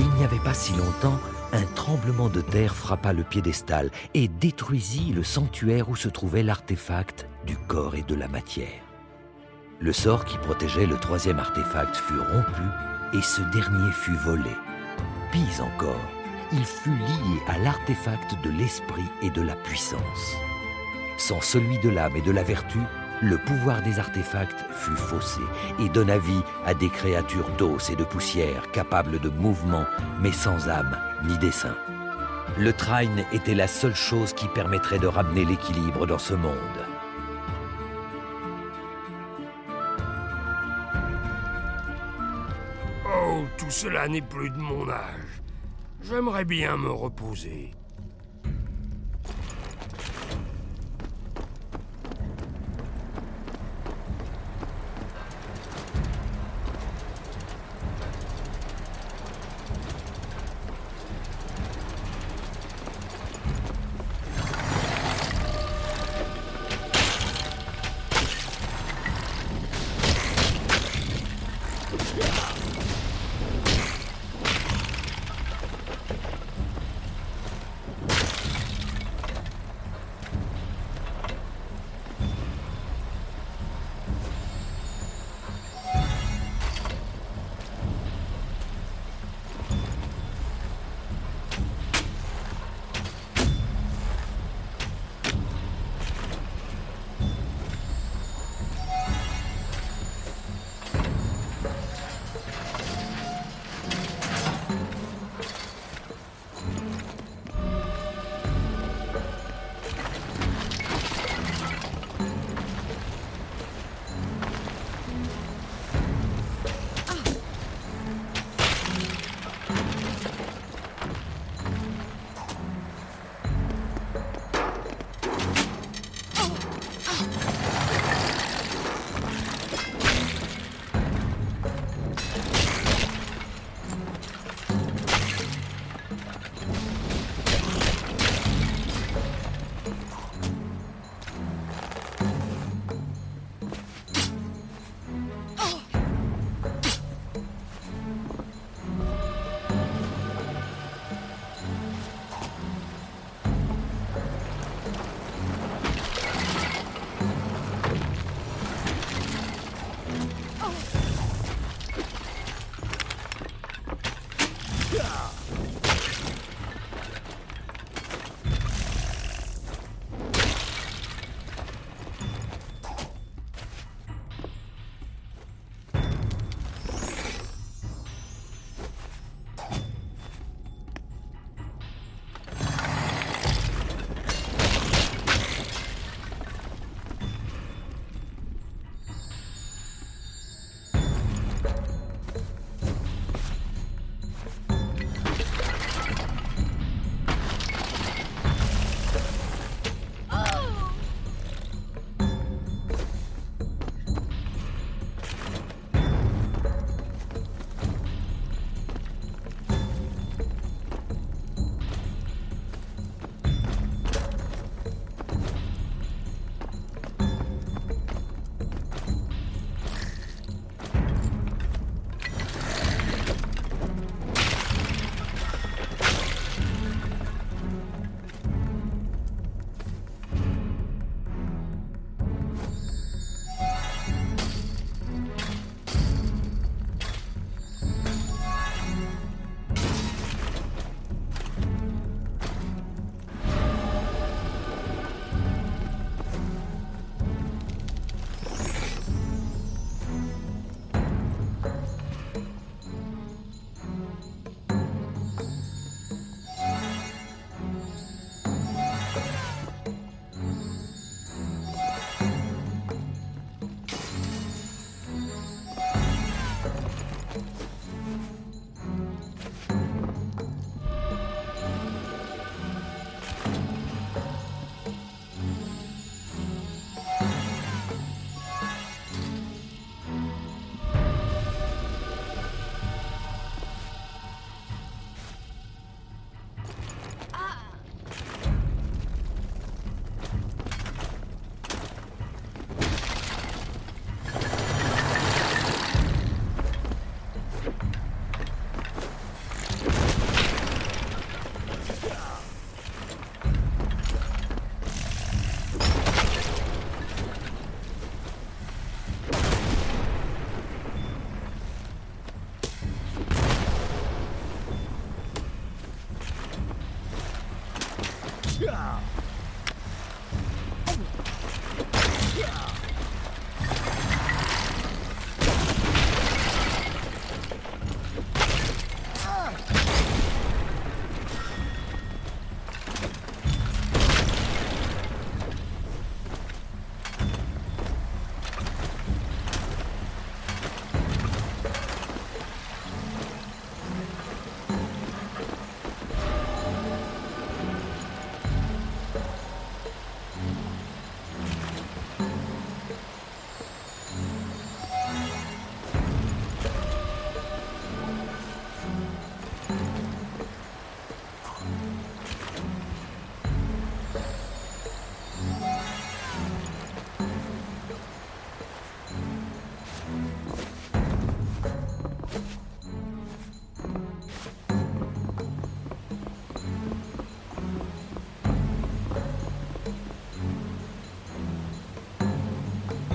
Il n'y avait pas si longtemps, un tremblement de terre frappa le piédestal et détruisit le sanctuaire où se trouvait l'artefact du corps et de la matière. Le sort qui protégeait le troisième artefact fut rompu et ce dernier fut volé. Pis encore, il fut lié à l'artefact de l'esprit et de la puissance. Sans celui de l'âme et de la vertu, le pouvoir des artefacts fut faussé et donna vie à des créatures d'os et de poussière capables de mouvement mais sans âme ni dessein. Le Trine était la seule chose qui permettrait de ramener l'équilibre dans ce monde. Oh, tout cela n'est plus de mon âge. J'aimerais bien me reposer.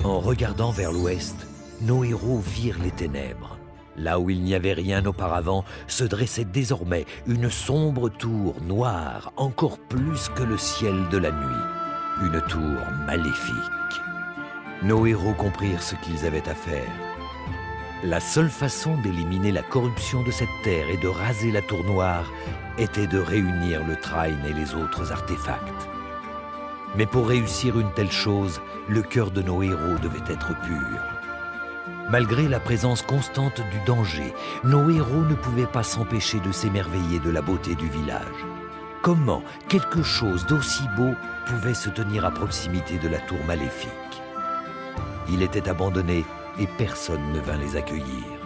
En regardant vers l'ouest, nos héros virent les ténèbres. Là où il n'y avait rien auparavant, se dressait désormais une sombre tour noire, encore plus que le ciel de la nuit. Une tour maléfique. Nos héros comprirent ce qu'ils avaient à faire. La seule façon d'éliminer la corruption de cette terre et de raser la tour noire était de réunir le Train et les autres artefacts. Mais pour réussir une telle chose, le cœur de nos héros devait être pur. Malgré la présence constante du danger, nos héros ne pouvaient pas s'empêcher de s'émerveiller de la beauté du village. Comment quelque chose d'aussi beau pouvait se tenir à proximité de la tour maléfique? Il était abandonné et personne ne vint les accueillir.